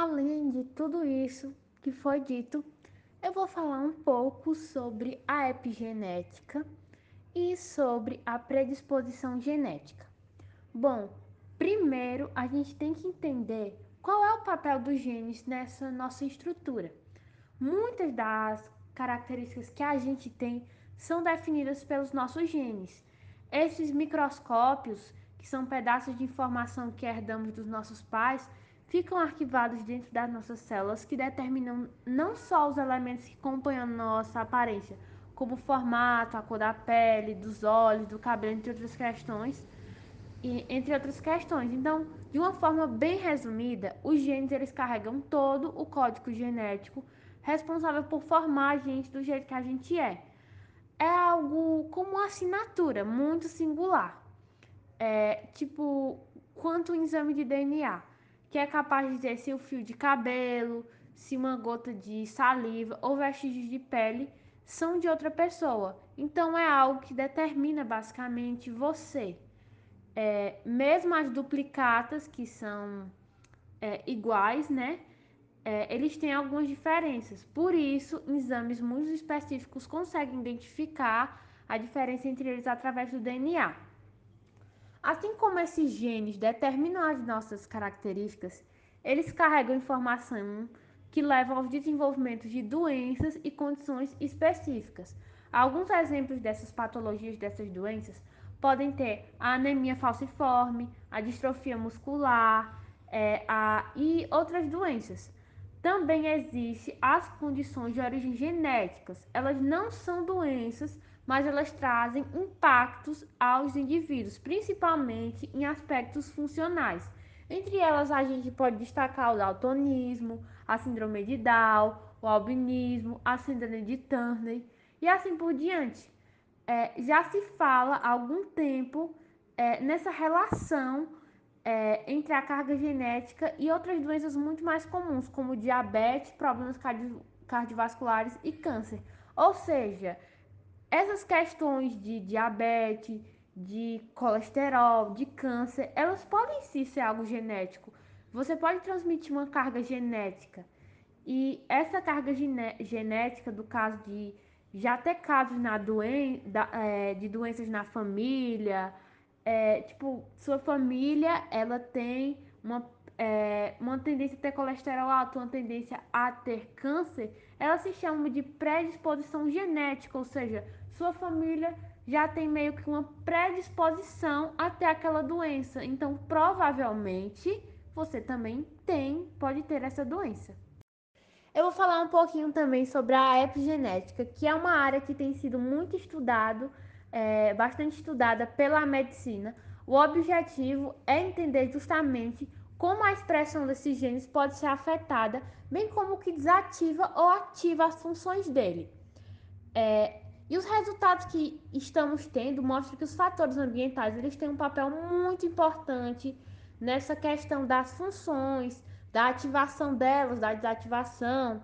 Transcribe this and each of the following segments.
Além de tudo isso que foi dito, eu vou falar um pouco sobre a epigenética e sobre a predisposição genética. Bom, primeiro a gente tem que entender qual é o papel dos genes nessa nossa estrutura. Muitas das características que a gente tem são definidas pelos nossos genes. Esses microscópios, que são pedaços de informação que herdamos dos nossos pais, ficam arquivados dentro das nossas células que determinam não só os elementos que compõem a nossa aparência, como o formato, a cor da pele, dos olhos, do cabelo, entre outras questões, e, entre outras questões. Então, de uma forma bem resumida, os genes eles carregam todo o código genético responsável por formar a gente do jeito que a gente é. É algo como uma assinatura muito singular. É, tipo, quanto um exame de DNA que é capaz de dizer se o fio de cabelo, se uma gota de saliva ou vestígios de pele são de outra pessoa. Então é algo que determina basicamente você. É, mesmo as duplicatas, que são é, iguais, né? É, eles têm algumas diferenças. Por isso, exames muito específicos conseguem identificar a diferença entre eles através do DNA. Assim como esses genes determinam as nossas características, eles carregam informação que leva ao desenvolvimento de doenças e condições específicas. Alguns exemplos dessas patologias, dessas doenças, podem ter a anemia falciforme, a distrofia muscular é, a, e outras doenças. Também existem as condições de origem genéticas. Elas não são doenças, mas elas trazem impactos aos indivíduos, principalmente em aspectos funcionais. Entre elas, a gente pode destacar o daltonismo, a síndrome de Down, o albinismo, a síndrome de Turner e assim por diante. É, já se fala há algum tempo é, nessa relação é, entre a carga genética e outras doenças muito mais comuns, como diabetes, problemas cardio cardiovasculares e câncer. Ou seja, essas questões de diabetes, de colesterol, de câncer, elas podem sim ser algo genético. Você pode transmitir uma carga genética. E essa carga genética, do caso de já ter casos na doen da, é, de doenças na família, é, tipo, sua família, ela tem uma, é, uma tendência a ter colesterol alto, uma tendência a ter câncer, ela se chama de predisposição genética, ou seja, sua família já tem meio que uma predisposição até aquela doença. Então, provavelmente, você também tem, pode ter essa doença. Eu vou falar um pouquinho também sobre a epigenética, que é uma área que tem sido muito estudado, é, bastante estudada pela medicina. O objetivo é entender justamente como a expressão desses genes pode ser afetada, bem como que desativa ou ativa as funções dele. É, e os resultados que estamos tendo mostram que os fatores ambientais eles têm um papel muito importante nessa questão das funções, da ativação delas, da desativação.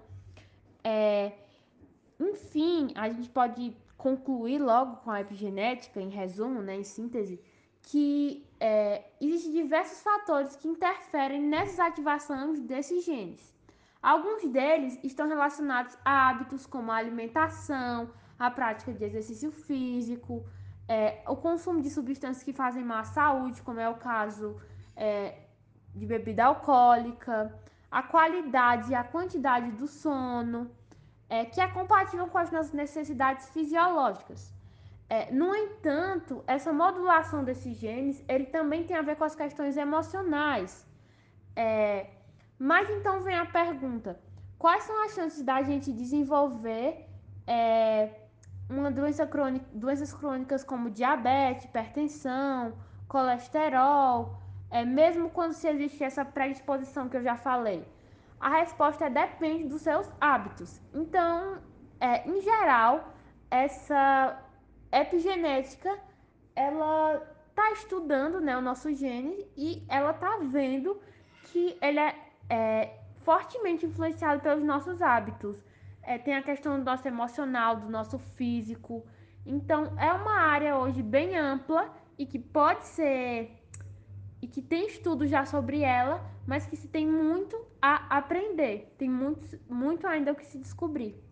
É, enfim, a gente pode concluir logo com a epigenética, em resumo, né, em síntese, que é, existem diversos fatores que interferem nessas ativações desses genes. Alguns deles estão relacionados a hábitos como a alimentação, a prática de exercício físico, é, o consumo de substâncias que fazem à saúde, como é o caso é, de bebida alcoólica, a qualidade e a quantidade do sono, é, que é compatível com as nossas necessidades fisiológicas. É, no entanto, essa modulação desses genes, ele também tem a ver com as questões emocionais. É, mas então vem a pergunta: quais são as chances da gente desenvolver é, uma doença crônica, doenças crônicas como diabetes, hipertensão, colesterol, é, mesmo quando se existe essa predisposição que eu já falei? A resposta é depende dos seus hábitos. Então, é, em geral, essa epigenética, ela está estudando né, o nosso gene e ela está vendo que ele é, é fortemente influenciado pelos nossos hábitos é, tem a questão do nosso emocional, do nosso físico. Então, é uma área hoje bem ampla e que pode ser. e que tem estudo já sobre ela, mas que se tem muito a aprender, tem muito, muito ainda o que se descobrir.